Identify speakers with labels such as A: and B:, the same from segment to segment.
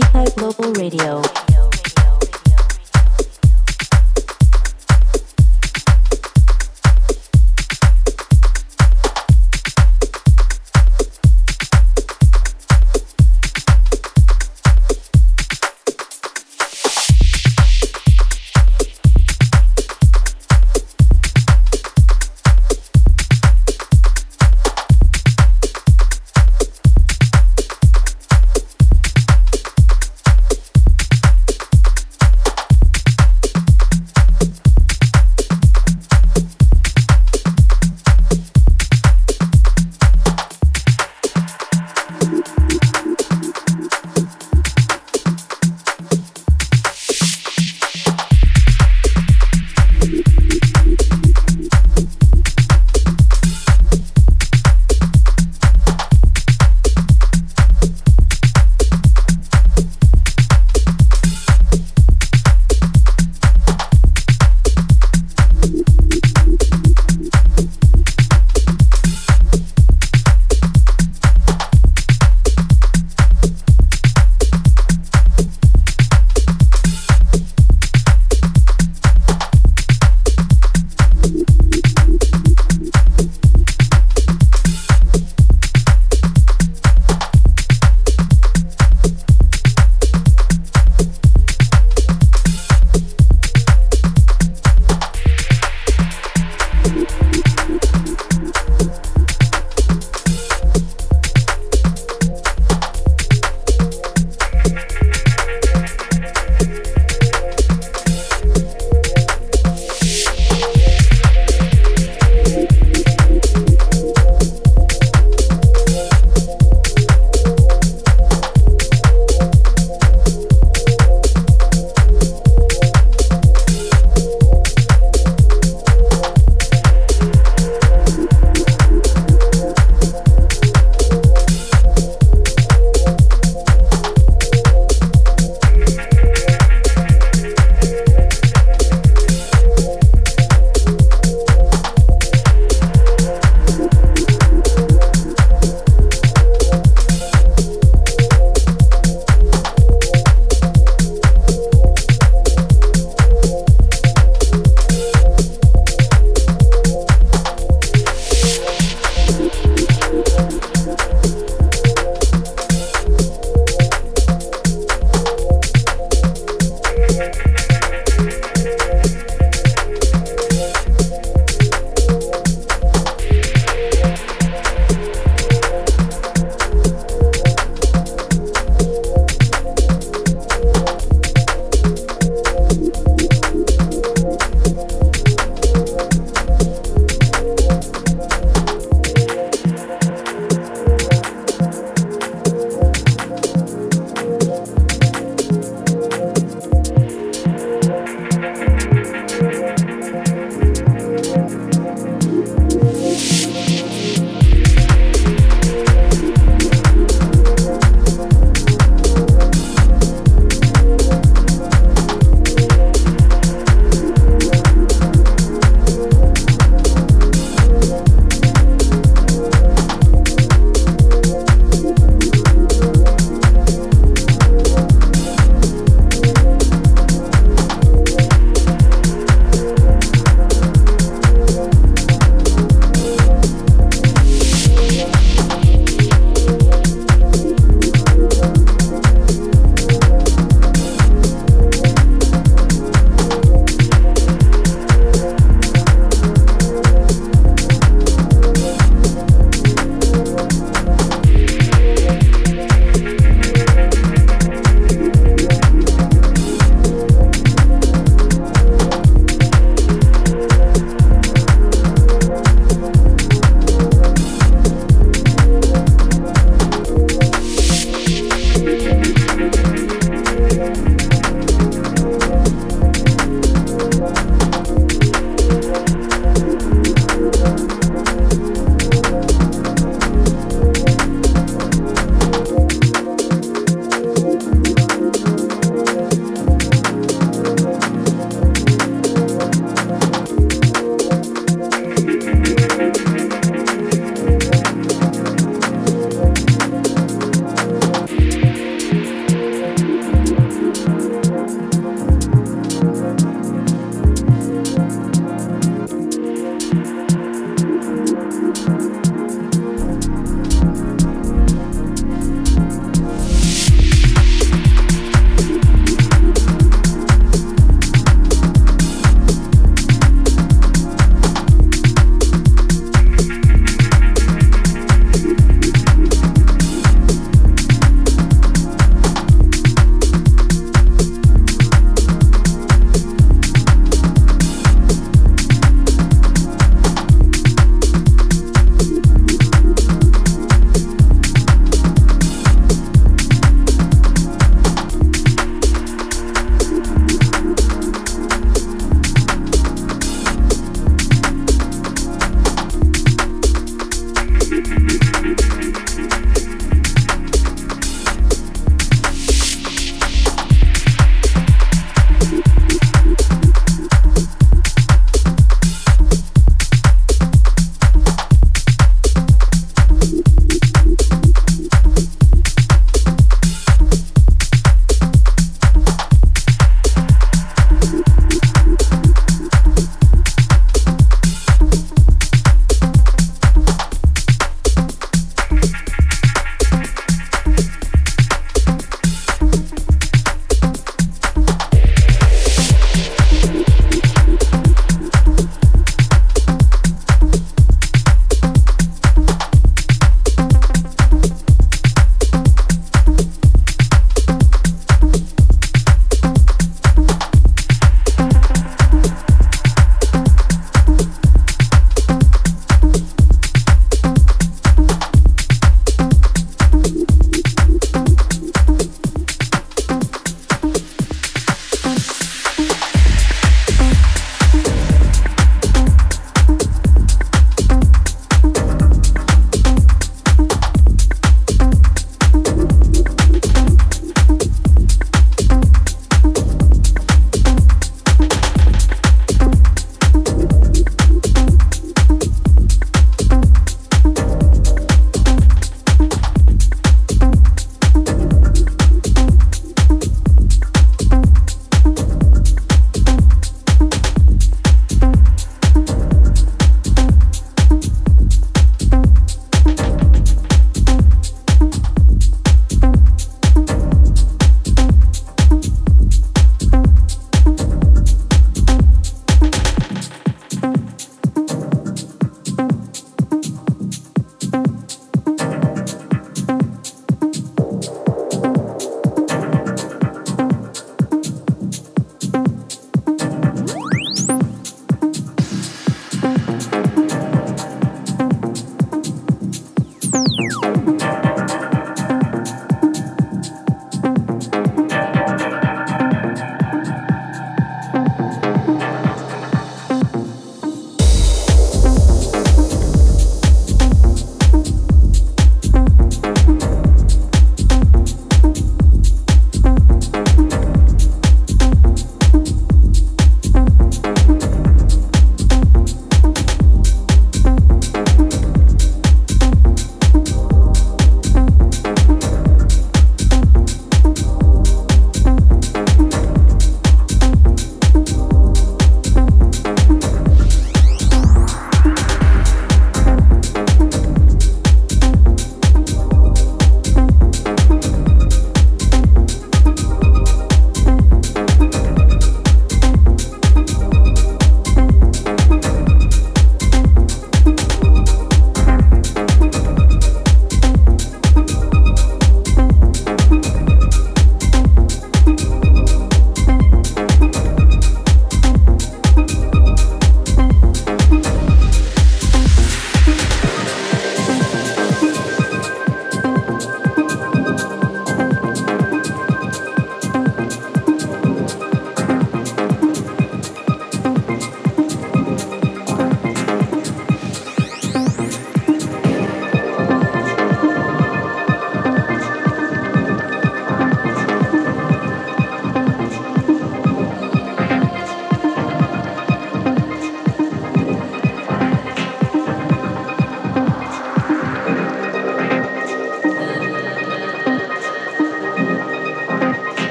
A: Global Radio.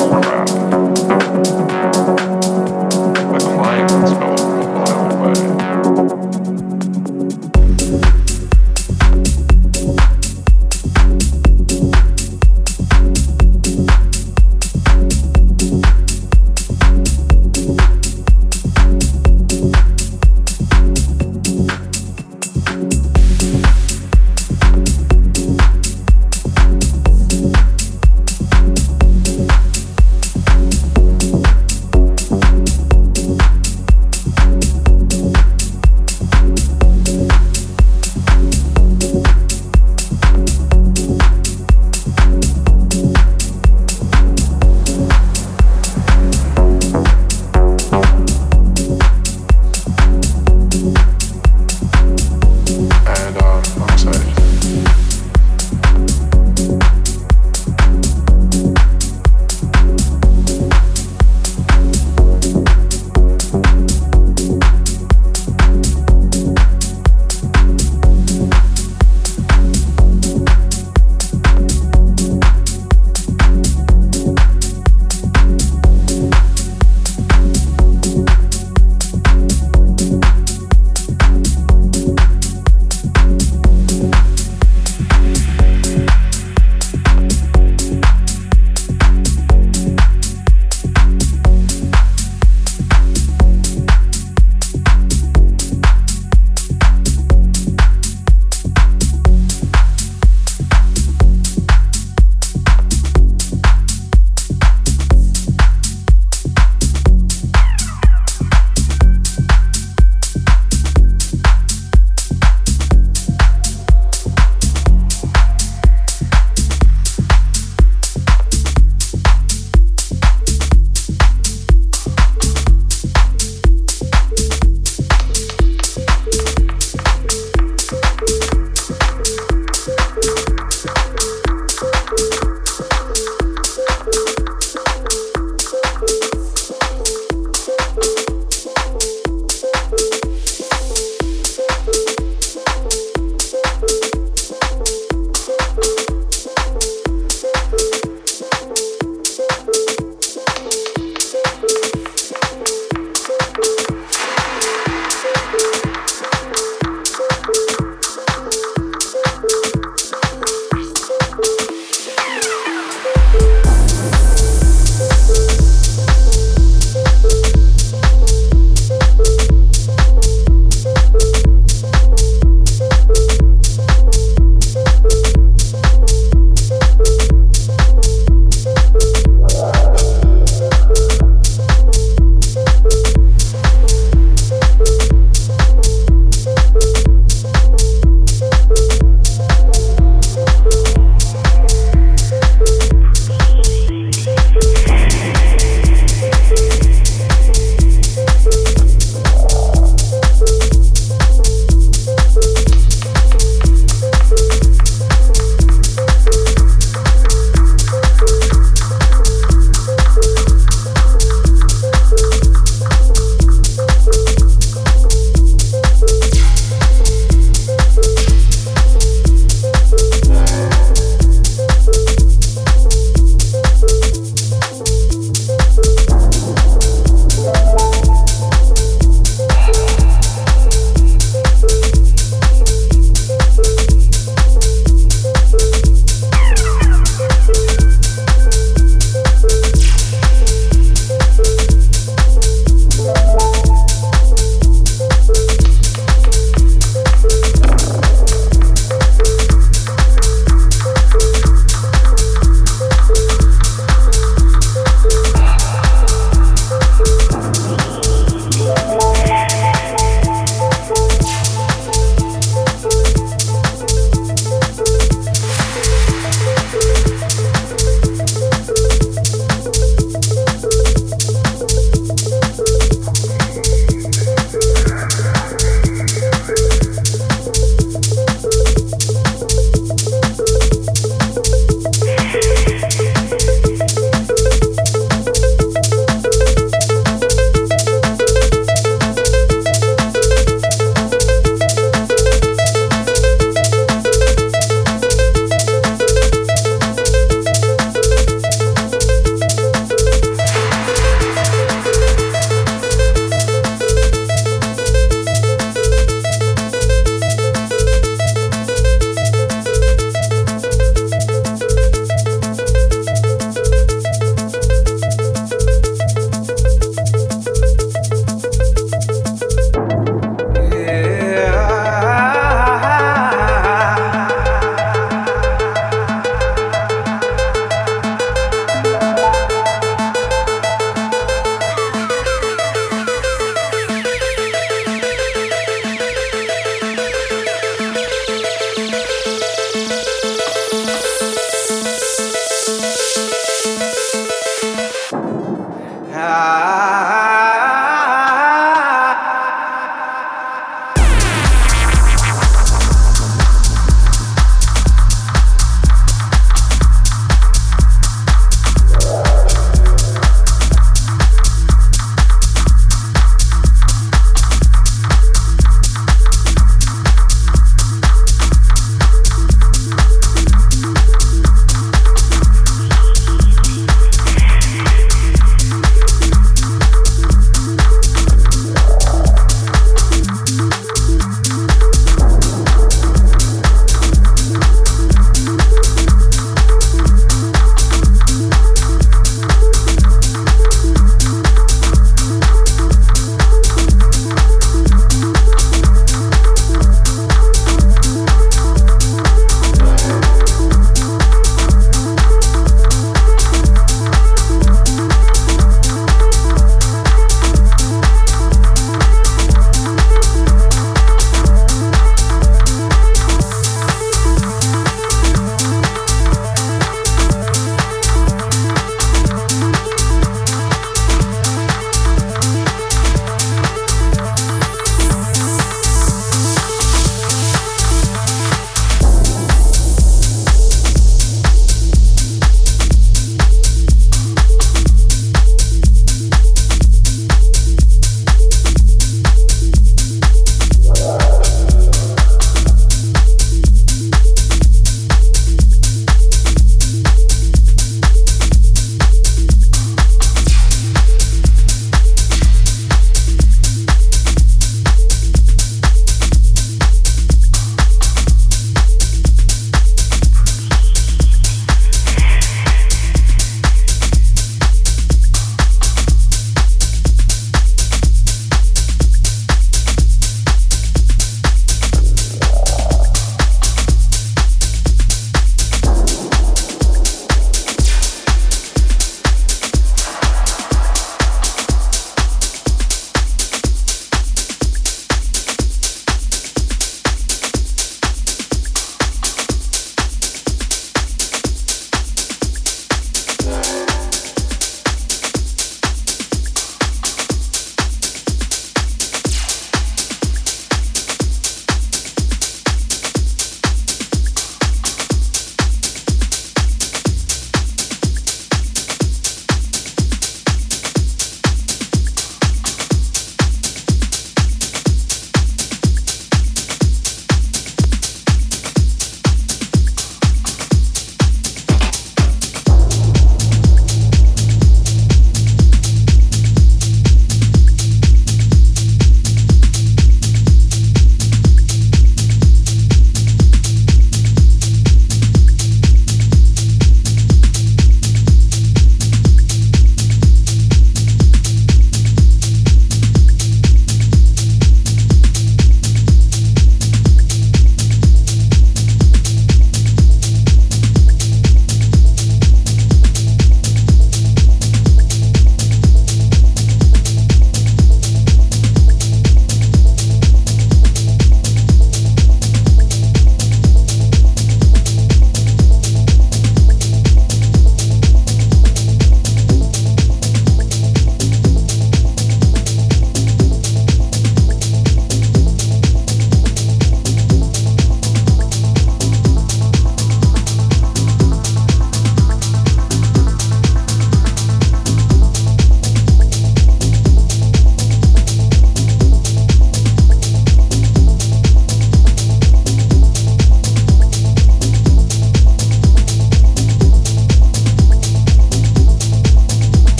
A: world.